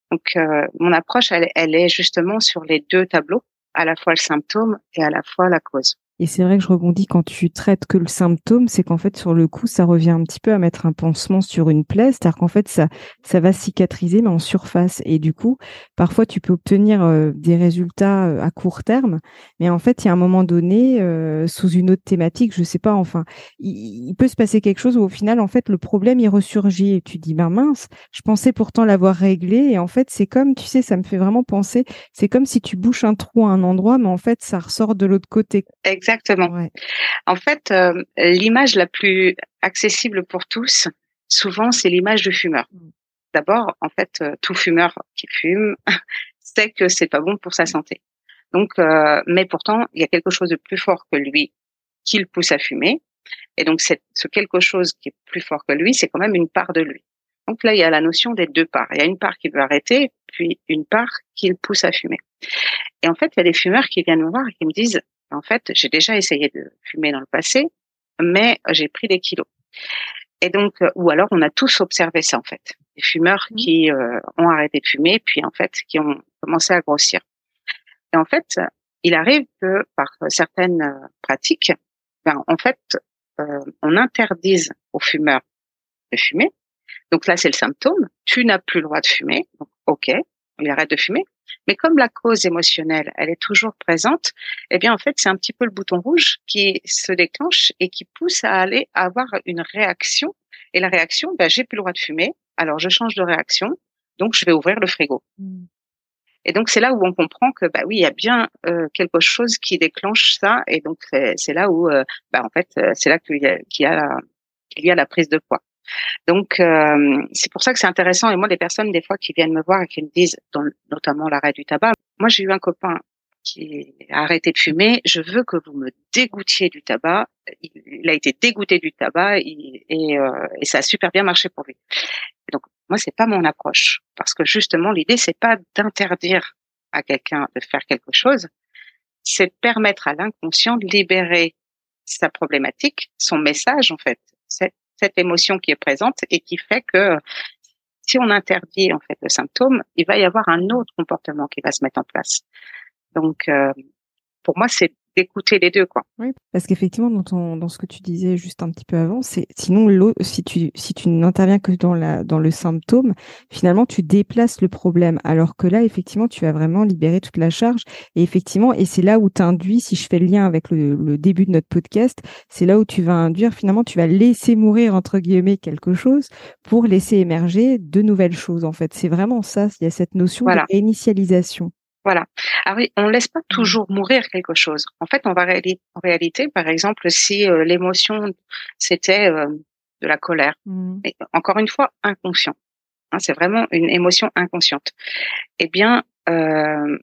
Donc mon approche elle, elle, est justement sur les deux tableaux, à la fois le symptôme et à la fois la cause. Et c'est vrai que je rebondis quand tu traites que le symptôme, c'est qu'en fait, sur le coup, ça revient un petit peu à mettre un pansement sur une plaie, c'est-à-dire qu'en fait, ça, ça va cicatriser, mais en surface. Et du coup, parfois, tu peux obtenir euh, des résultats euh, à court terme, mais en fait, il y a un moment donné, euh, sous une autre thématique, je sais pas, enfin, il, peut se passer quelque chose où au final, en fait, le problème, il ressurgit. Et tu dis, ben mince, je pensais pourtant l'avoir réglé. Et en fait, c'est comme, tu sais, ça me fait vraiment penser, c'est comme si tu bouches un trou à un endroit, mais en fait, ça ressort de l'autre côté. En fait, euh, l'image la plus accessible pour tous, souvent, c'est l'image du fumeur. Mm. D'abord, en fait, euh, tout fumeur qui fume <laughs> sait que c'est pas bon pour sa santé. Donc, euh, mais pourtant, il y a quelque chose de plus fort que lui qui le pousse à fumer. Et donc, ce quelque chose qui est plus fort que lui, c'est quand même une part de lui. Donc là, il y a la notion des deux parts. Il y a une part qui veut arrêter, puis une part qui le pousse à fumer. Et en fait, il y a des fumeurs qui viennent me voir et qui me disent, en fait, j'ai déjà essayé de fumer dans le passé, mais j'ai pris des kilos. Et donc, euh, ou alors on a tous observé ça en fait, des fumeurs mmh. qui euh, ont arrêté de fumer, puis en fait qui ont commencé à grossir. Et en fait, il arrive que par certaines euh, pratiques, ben, en fait, on interdise aux fumeurs de fumer. Donc là, c'est le symptôme. Tu n'as plus le droit de fumer. Donc, ok, il arrête de fumer. Mais comme la cause émotionnelle, elle est toujours présente, eh bien en fait c'est un petit peu le bouton rouge qui se déclenche et qui pousse à aller avoir une réaction. Et la réaction, ben, j'ai plus le droit de fumer, alors je change de réaction, donc je vais ouvrir le frigo. Mmh. Et donc c'est là où on comprend que bah oui, il y a bien euh, quelque chose qui déclenche ça, et donc c'est là où euh, bah, en fait euh, c'est là qu'il y a, qu'il y a, qu'il y a la prise de poids. Donc euh, c'est pour ça que c'est intéressant. Et moi, les personnes des fois qui viennent me voir et qui me disent, notamment l'arrêt du tabac. Moi, j'ai eu un copain qui a arrêté de fumer. Je veux que vous me dégoûtiez du tabac. Il, a été dégoûté du tabac et, euh, et, ça a super bien marché pour lui. donc moi, c'est pas mon approche parce que justement, l'idée c'est pas d'interdire à quelqu'un de faire quelque chose, c'est de permettre à l'inconscient de libérer sa problématique, son message en fait. Cette émotion qui est présente et qui fait que si on interdit en fait le symptôme, il va y avoir un autre comportement qui va se mettre en place. Donc, euh, pour moi, c'est d'écouter les deux, quoi. Oui, parce qu'effectivement, dans, dans ce que tu disais juste un petit peu avant, c'est sinon si tu si tu n'interviens que dans la dans le symptôme, finalement tu déplaces le problème, alors que là, effectivement, tu vas vraiment libérer toute la charge. Et effectivement, et c'est là où tu induis, si je fais le lien avec le, le début de notre podcast, c'est là où tu vas induire finalement, tu vas laisser mourir entre guillemets quelque chose pour laisser émerger de nouvelles choses. En fait, c'est vraiment ça. Il y a cette notion de réinitialisation. Voilà. Ah oui, on laisse pas mmh. toujours mourir quelque chose. En fait, on va en réalité, par exemple, si euh, l'émotion c'était euh, de la colère, mmh. encore une fois inconscient. Hein, c'est vraiment une émotion inconsciente. Eh bien, euh,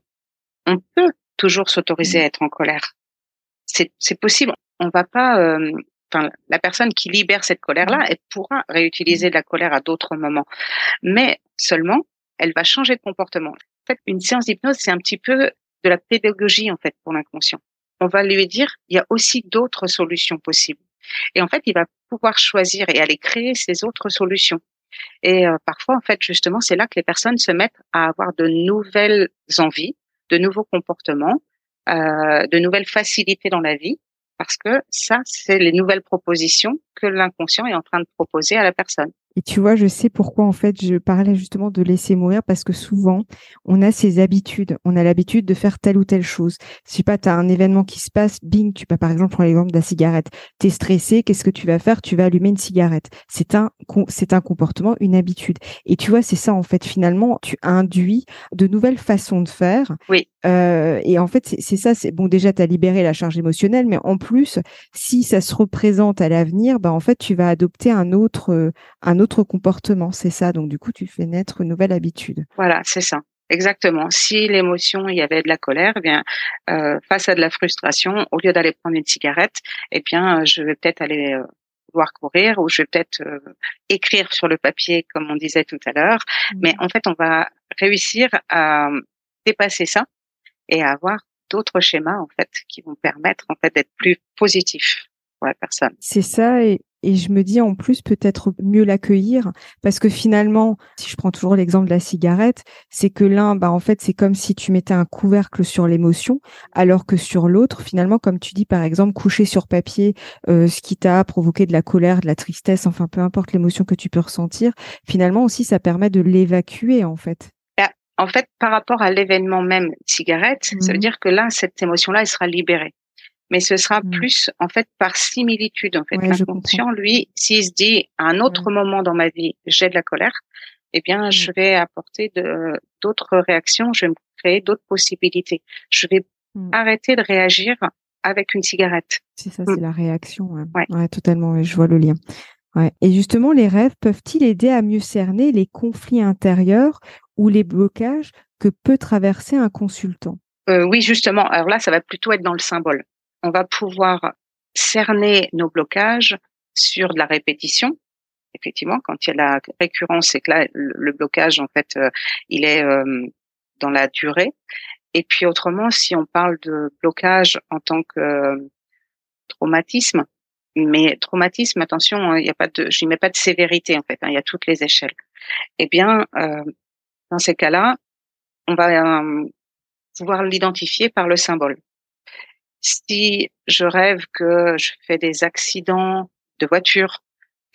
on peut toujours s'autoriser mmh. à être en colère. C'est possible. On va pas. Enfin, la personne qui libère cette colère-là, elle pourra réutiliser de la colère à d'autres moments, mais seulement elle va changer de comportement fait, une séance d'hypnose, c'est un petit peu de la pédagogie en fait pour l'inconscient. On va lui dire, il y a aussi d'autres solutions possibles. Et en fait, il va pouvoir choisir et aller créer ces autres solutions. Et euh, parfois, en fait, justement, c'est là que les personnes se mettent à avoir de nouvelles envies, de nouveaux comportements, euh, de nouvelles facilités dans la vie, parce que ça, c'est les nouvelles propositions que l'inconscient est en train de proposer à la personne. Et tu vois, je sais pourquoi en fait je parlais justement de laisser mourir parce que souvent on a ces habitudes, on a l'habitude de faire telle ou telle chose. Si pas tu un événement qui se passe, bing, tu peux par exemple prendre l'exemple de la cigarette. Tu es stressé, qu'est-ce que tu vas faire? Tu vas allumer une cigarette. C'est un c'est un comportement, une habitude. Et tu vois, c'est ça en fait finalement, tu induis de nouvelles façons de faire. Oui. Euh, et en fait, c'est ça, c'est bon déjà tu as libéré la charge émotionnelle, mais en plus, si ça se représente à l'avenir, bah en fait, tu vas adopter un autre un autre comportement, c'est ça. Donc du coup, tu fais naître une nouvelle habitude. Voilà, c'est ça. Exactement. Si l'émotion, il y avait de la colère, eh bien, euh, face à de la frustration, au lieu d'aller prendre une cigarette, eh bien, je vais peut-être aller euh, voir courir ou je vais peut-être euh, écrire sur le papier, comme on disait tout à l'heure. Mmh. Mais en fait, on va réussir à dépasser ça et avoir d'autres schémas en fait qui vont permettre en fait d'être plus positifs pour la personne. C'est ça et et je me dis en plus peut-être mieux l'accueillir parce que finalement, si je prends toujours l'exemple de la cigarette, c'est que l'un, bah en fait, c'est comme si tu mettais un couvercle sur l'émotion, alors que sur l'autre, finalement, comme tu dis par exemple, coucher sur papier euh, ce qui t'a provoqué de la colère, de la tristesse, enfin peu importe l'émotion que tu peux ressentir, finalement aussi ça permet de l'évacuer en fait. En fait, par rapport à l'événement même cigarette, ça veut mmh. dire que là, cette émotion-là, elle sera libérée mais ce sera mmh. plus en fait par similitude. En fait, l'inconscient, lui, s'il se dit à un autre moment dans ma vie, j'ai de la colère, eh bien, je vais apporter d'autres réactions, je vais me créer d'autres possibilités. Je vais mmh. arrêter de réagir avec une cigarette. C'est ça, c'est la réaction. Ouais. totalement. Je vois le lien. Ouais. Et justement, les rêves peuvent-ils aider à mieux cerner les conflits intérieurs ou les blocages que peut traverser un consultant euh, Oui, justement. Alors là, ça va plutôt être dans le symbole on va pouvoir cerner nos blocages sur de la répétition. Effectivement, quand il y a la récurrence, c'est que là, le blocage, en fait, euh, il est euh, dans la durée. Et puis autrement, si on parle de blocage en tant que euh, traumatisme, mais traumatisme, attention, hein, il n'y a pas de, je mets pas de sévérité en fait, hein, il y a toutes les échelles. Eh bien, dans ces cas-là, on va pouvoir l'identifier par le symbole. Si je rêve que je fais des accidents de voiture,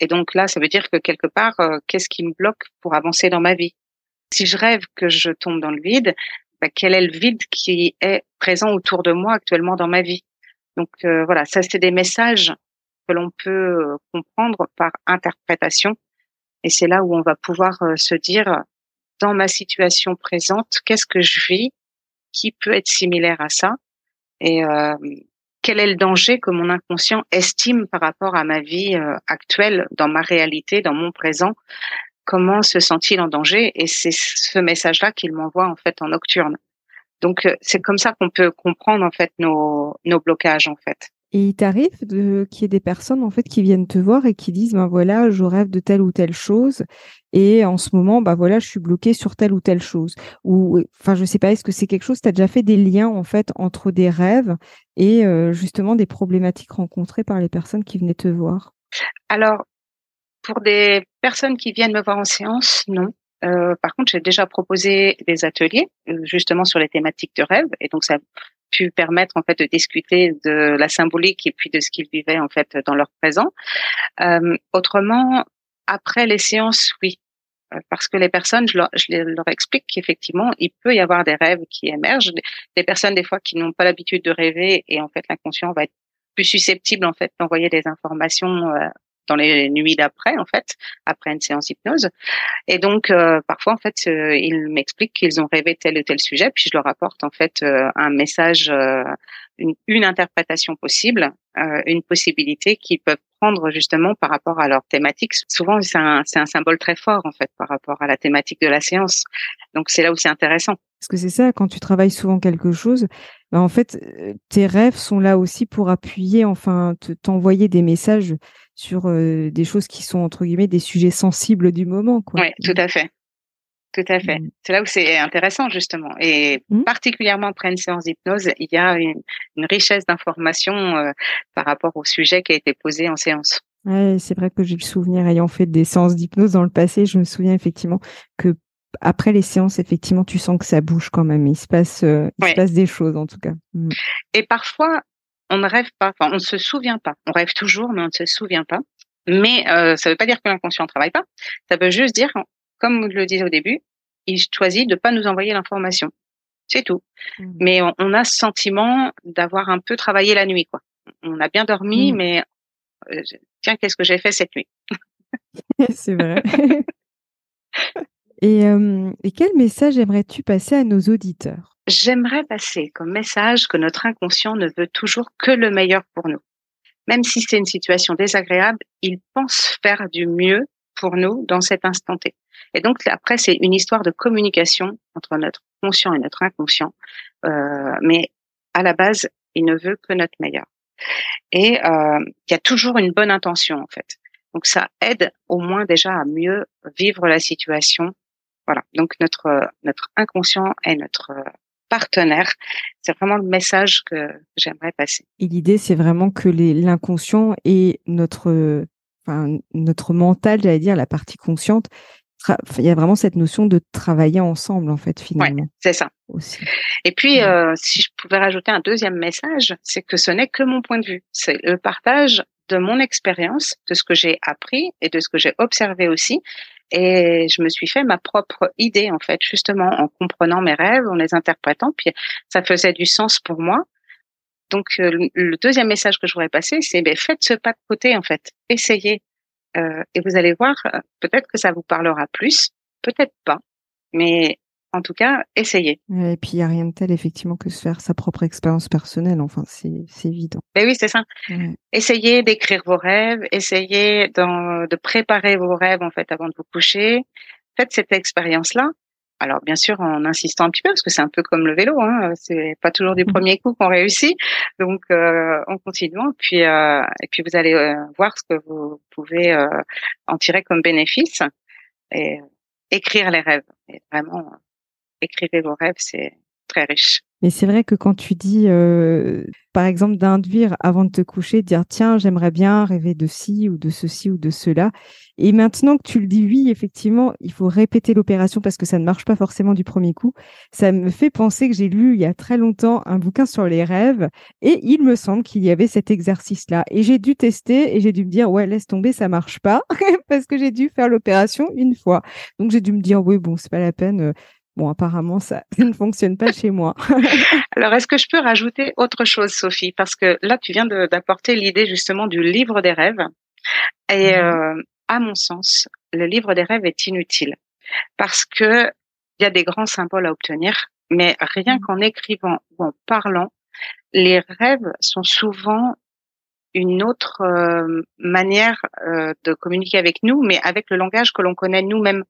et donc là, ça veut dire que quelque part, euh, qu'est-ce qui me bloque pour avancer dans ma vie? Si je rêve que je tombe dans le vide, bah, quel est le vide qui est présent autour de moi actuellement dans ma vie? Donc euh, voilà, ça c'est des messages que l'on peut euh, comprendre par interprétation, et c'est là où on va pouvoir se dire dans ma situation présente, qu'est-ce que je vis qui peut être similaire à ça et euh, quel est le danger que mon inconscient estime par rapport à ma vie euh, actuelle, dans ma réalité, dans mon présent? Comment se sent-il en danger? Et c'est ce message-là qu'il m'envoie en fait en nocturne. Donc euh, c'est comme ça qu'on peut comprendre en fait nos, nos blocages en fait. Et il t'arrive qu'il y ait des personnes en fait qui viennent te voir et qui disent ben voilà, je rêve de telle ou telle chose et en ce moment ben voilà, je suis bloquée sur telle ou telle chose ou enfin je sais pas, est-ce que c'est quelque chose tu as déjà fait des liens en fait entre des rêves et euh, justement des problématiques rencontrées par les personnes qui venaient te voir? Alors pour des personnes qui viennent me voir en séance, non. Euh, par contre, j'ai déjà proposé des ateliers euh, justement sur les thématiques de rêve, et donc ça pu permettre en fait de discuter de la symbolique et puis de ce qu'ils vivaient en fait dans leur présent. Euh, autrement, après les séances, oui, euh, parce que les personnes, je leur, leur explique qu'effectivement, il peut y avoir des rêves qui émergent, des personnes des fois qui n'ont pas l'habitude de rêver et en fait l'inconscient va être plus susceptible en fait d'envoyer des informations euh, dans les nuits d'après, en fait, après une séance hypnose. Et donc, euh, parfois, en fait, euh, ils m'expliquent qu'ils ont rêvé tel ou tel sujet, puis je leur apporte, en fait, euh, un message, une, une, interprétation possible, une possibilité qu'ils peuvent prendre justement par rapport à leur thématique. Souvent, c'est un, un symbole très fort, en fait, par rapport à la thématique de la séance. Donc, c'est là où c'est intéressant. Parce que c'est ça, quand tu travailles souvent quelque chose, ben en fait, tes rêves sont là aussi pour appuyer, enfin, t'envoyer des messages sur euh, des choses qui sont entre guillemets des sujets sensibles du moment. Oui, tout à fait. Tout à fait. Mmh. C'est là où c'est intéressant justement. Et mmh. particulièrement après une séance d'hypnose, il y a une, richesse d'informations euh, par rapport au sujet qui a été posé en séance. Ouais, c'est vrai que j'ai le souvenir, ayant fait des séances d'hypnose dans le passé, je me souviens effectivement que après les séances, effectivement, tu sens que ça bouge quand même. Il se passe, euh, il se passe des choses en tout cas. Mmh. Et parfois, on ne rêve pas, enfin, on ne se souvient pas. On rêve toujours, mais on ne se souvient pas. Mais euh, ça ne veut pas dire que l'inconscient ne travaille pas. Ça veut juste dire, comme je le disais au début, il choisit de pas nous envoyer l'information. C'est tout. Mmh. Mais on, a ce sentiment d'avoir un peu travaillé la nuit, quoi. On a bien dormi, mmh. mais euh, tiens, qu'est-ce que j'ai fait cette nuit? <laughs> C'est vrai. <laughs> et, euh, et quel message aimerais-tu passer à nos auditeurs? J'aimerais passer comme message que notre inconscient ne veut toujours que le meilleur pour nous. Même si c'est une situation désagréable, il pense faire du mieux pour nous dans cet instant T. Et donc après, c'est une histoire de communication entre notre conscient et notre inconscient. Euh, mais à la base, il ne veut que notre meilleur. Et euh, il y a toujours une bonne intention en fait. Donc ça aide au moins déjà à mieux vivre la situation. Voilà. Donc notre notre inconscient est notre partenaire. C'est vraiment le message que j'aimerais passer. Et l'idée, c'est vraiment que l'inconscient est notre, enfin, notre mental, j'allais dire, la partie consciente, il y a vraiment cette notion de travailler ensemble, en fait, finalement. c'est ça. Aussi. Et puis, euh, si je pouvais rajouter un deuxième message, c'est que ce n'est que mon point de vue. C'est le partage de mon expérience, de ce que j'ai appris et de ce que j'ai observé aussi. Et je me suis fait ma propre idée, en fait, justement, en comprenant mes rêves, en les interprétant. Puis, ça faisait du sens pour moi. Donc, euh, le deuxième message que je voudrais passer, c'est ben, faites ce pas de côté, en fait. Essayez. Euh, et vous allez voir, euh, peut-être que ça vous parlera plus, peut-être pas. Mais en tout cas, essayez. Et puis, il n'y a rien de tel, effectivement, que se faire sa propre expérience personnelle. Enfin, c'est évident. Mais oui, c'est ça. Essayez d'écrire vos rêves, essayez de préparer vos rêves, en fait, avant de vous coucher. Faites cette expérience-là. Alors bien sûr en insistant un petit peu parce que c'est un peu comme le vélo, hein, c'est pas toujours du mmh. premier coup qu'on réussit, donc euh, en continuant. Puis euh, et puis vous allez euh, voir ce que vous pouvez euh, en tirer comme bénéfice et écrire les rêves. Et vraiment écrivez vos rêves, c'est très riche. Mais c'est vrai que quand tu dis, euh, par exemple, d'induire avant de te coucher, dire tiens, j'aimerais bien rêver de ci ou de ceci ou de cela. Et maintenant que tu le dis oui, effectivement, il faut répéter l'opération parce que ça ne marche pas forcément du premier coup. Ça me fait penser que j'ai lu il y a très longtemps un bouquin sur les rêves et il me semble qu'il y avait cet exercice-là. Et j'ai dû tester et j'ai dû me dire ouais, laisse tomber, ça marche pas <laughs> parce que j'ai dû faire l'opération une fois. Donc j'ai dû me dire oui, bon, c'est pas la peine euh, Bon, apparemment, <laughs> ça ne fonctionne pas chez moi. <laughs> Alors, est-ce que je peux rajouter autre chose, Sophie? Parce que là, tu viens d'apporter l'idée justement du livre des rêves. Et mhm. euh, à mon sens, le livre des rêves est inutile parce que il y a des grands symboles à obtenir, mais rien mhm. qu'en écrivant ou en parlant, les rêves sont souvent une autre euh, manière euh, de communiquer avec nous, mais avec le langage que l'on connaît nous-mêmes.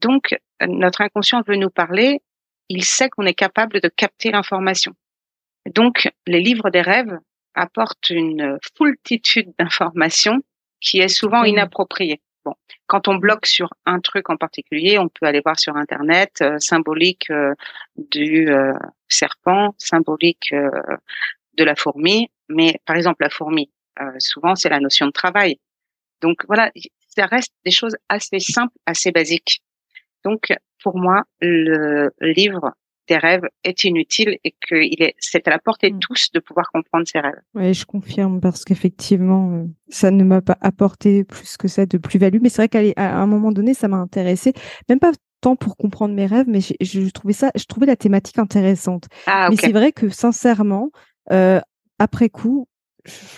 Donc, notre inconscient veut nous parler, il sait qu'on est capable de capter l'information. Donc, les livres des rêves apportent une foultitude d'informations qui est souvent inappropriée. Bon, quand on bloque sur un truc en particulier, on peut aller voir sur Internet euh, symbolique du serpent, symbolique de la fourmi, mais par exemple la fourmi, euh, souvent c'est la notion de travail. Donc voilà, ça reste des choses assez simples, assez basiques. Donc pour moi, le livre des rêves est inutile et que il est, c'est à la portée de mmh. tous de pouvoir comprendre ses rêves. Oui, je confirme parce qu'effectivement, euh, ça ne m'a pas apporté plus que ça de plus-value. Mais c'est vrai qu'à un moment donné, ça m'a intéressé, même pas tant pour comprendre mes rêves, mais je, trouvais ça, je trouvais la thématique intéressante. Ah, mais c'est vrai que sincèrement, euh, après coup,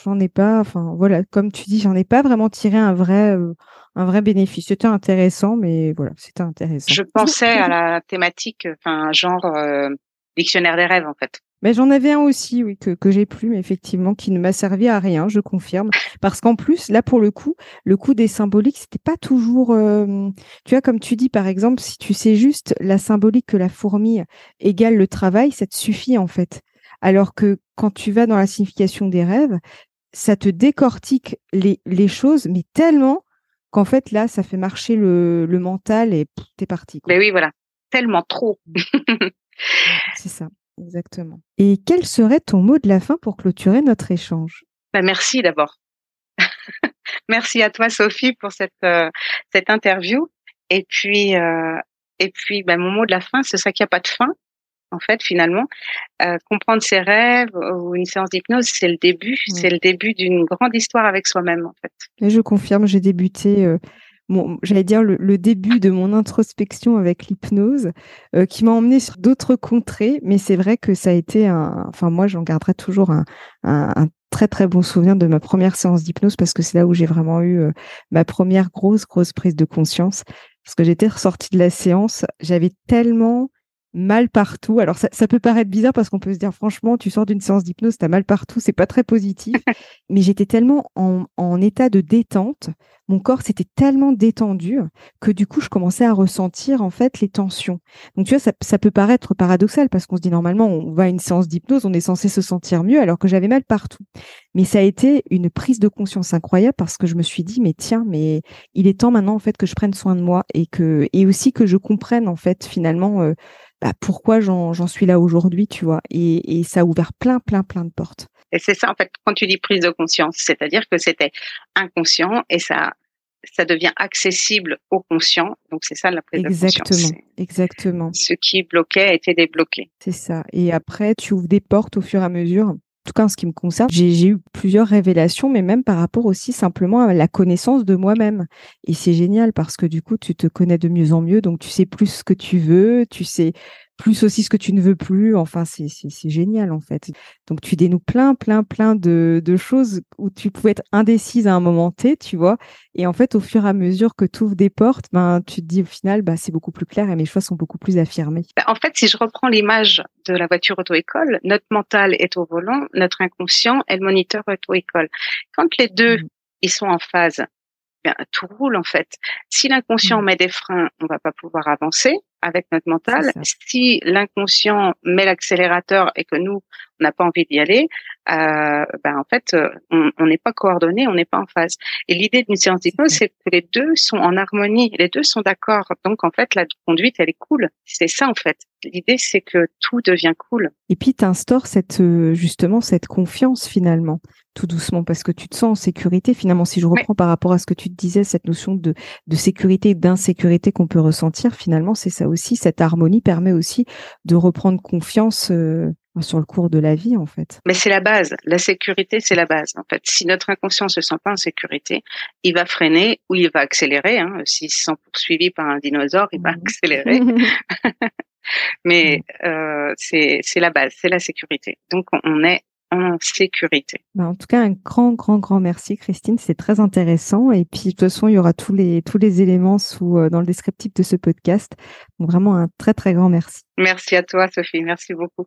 j'en ai pas, enfin voilà, comme tu dis, j'en ai pas vraiment tiré un vrai, euh, un vrai bénéfice. C'était intéressant, mais voilà, c'était intéressant. Je pensais à la thématique, enfin genre euh, dictionnaire des rêves en fait. Mais j'en avais un aussi, oui, que, que j'ai plus, mais effectivement, qui ne m'a servi à rien, je confirme. Parce qu'en plus, là, pour le coup, le coup des symboliques, c'était pas toujours, euh, tu vois, comme tu dis, par exemple, si tu sais juste la symbolique que la fourmi égale le travail, ça te suffit, en fait. Alors que quand tu vas dans la signification des rêves, ça te décortique les, choses, mais tellement qu'en fait, là, ça fait marcher le, mental et t'es parti. Mais oui, voilà. Tellement trop. <laughs> C'est ça, exactement. Et quel serait ton mot de la fin pour clôturer notre échange? Bah, Merci d'abord. <laughs> merci à toi, Sophie, pour cette, euh, cette interview. Et puis, euh, et puis bah, mon mot de la fin, c'est ça qu'il n'y a pas de fin en fait, finalement. Euh, comprendre ses rêves ou une séance d'hypnose, c'est le début, c'est le début d'une grande histoire avec soi-même, en fait. Et je confirme, j'ai débuté. Euh, j'allais dire le, début de mon introspection avec l'hypnose, euh, qui m'a emmené sur d'autres contrées, mais c'est vrai que ça a été un, enfin moi j'en garderai toujours un, un, très très bon souvenir de ma première séance d'hypnose parce que c'est là où j'ai vraiment eu ma première grosse grosse prise de conscience, parce que j'étais ressortie de la séance, j'avais tellement mal partout. Alors ça, peut paraître bizarre parce qu'on peut se dire franchement, tu sors d'une séance d'hypnose, t'as mal partout, c'est pas très positif. <laughs> Mais j'étais tellement en, en, état de détente, mon corps s'était tellement détendu que du coup je commençais à ressentir en fait les tensions. Donc tu vois, ça, peut paraître paradoxal parce qu'on se dit normalement on va à une séance d'hypnose, on est censé se sentir mieux alors que j'avais mal partout. Mais ça a été une prise de conscience incroyable parce que je me suis dit mais tiens, mais il est temps maintenant en fait que je prenne soin de moi et que et aussi que je comprenne en fait finalement euh, bah, pourquoi j'en suis là aujourd'hui, tu vois. Et, ça a ouvert plein, plein, plein de portes. Et c'est ça, en fait, quand tu dis prise de conscience, c'est-à-dire que c'était inconscient et ça, ça devient accessible au conscient. Donc, c'est ça la prise exactement, de conscience. Exactement. Ce qui bloquait a été débloqué. C'est ça. Et après, tu ouvres des portes au fur et à mesure. En tout cas, en ce qui me concerne, j'ai eu plusieurs révélations, mais même par rapport aussi simplement à la connaissance de moi-même. Et c'est génial parce que du coup, tu te connais de mieux en mieux, donc tu sais plus ce que tu veux, tu sais plus aussi ce que tu ne veux plus. Enfin, c'est génial en fait. Donc tu dénoues plein, plein, plein de, de, choses où tu pouvais être indécise à un moment T, tu vois. Et en fait, au fur et à mesure que tu ouvres des portes, ben, tu te dis au final, bah, c'est beaucoup plus clair et mes choix sont beaucoup plus affirmés. Bah, en fait, si je reprends l'image de la voiture auto-école, notre mental est au volant, notre inconscient est le moniteur auto-école. Quand les deux, mmh. ils sont en phase, bien, tout roule en fait. Si l'inconscient mmh. met des freins, on va pas pouvoir avancer avec notre mental. Si l'inconscient met l'accélérateur et que nous, on n'a pas envie d'y aller, euh, ben en fait, euh, on n'est pas coordonné, on n'est pas en phase. Et l'idée d'une séance d'hypnose, c'est que les deux sont en harmonie, les deux sont d'accord. Donc en fait, la conduite, elle est cool. C'est ça en fait. L'idée, c'est que tout devient cool. Et puis, tu instaures cette, euh, justement cette confiance finalement tout doucement parce que tu te sens en sécurité. Finalement, si je reprends par rapport à ce que tu te disais, cette notion de, de sécurité et d'insécurité qu'on peut ressentir, finalement, c'est ça aussi. Cette harmonie permet aussi de reprendre confiance euh, sur le cours de la vie, en fait. Mais c'est la base. La sécurité, c'est la base. En fait, si notre inconscient se sent pas en sécurité, il va freiner ou il va accélérer. Hein. S'il se sent poursuivi par un dinosaure, il va mmh. accélérer. <laughs> Mais mmh. euh, c'est la base, c'est la sécurité. Donc, on est en sécurité. Bah, en tout cas, un grand, grand, grand merci, Christine. C'est très intéressant. Et puis, de toute façon, il y aura tous les, tous les éléments sous, euh, dans le descriptif de ce podcast. Donc, vraiment, un très, très grand merci. Merci à toi, Sophie. Merci beaucoup.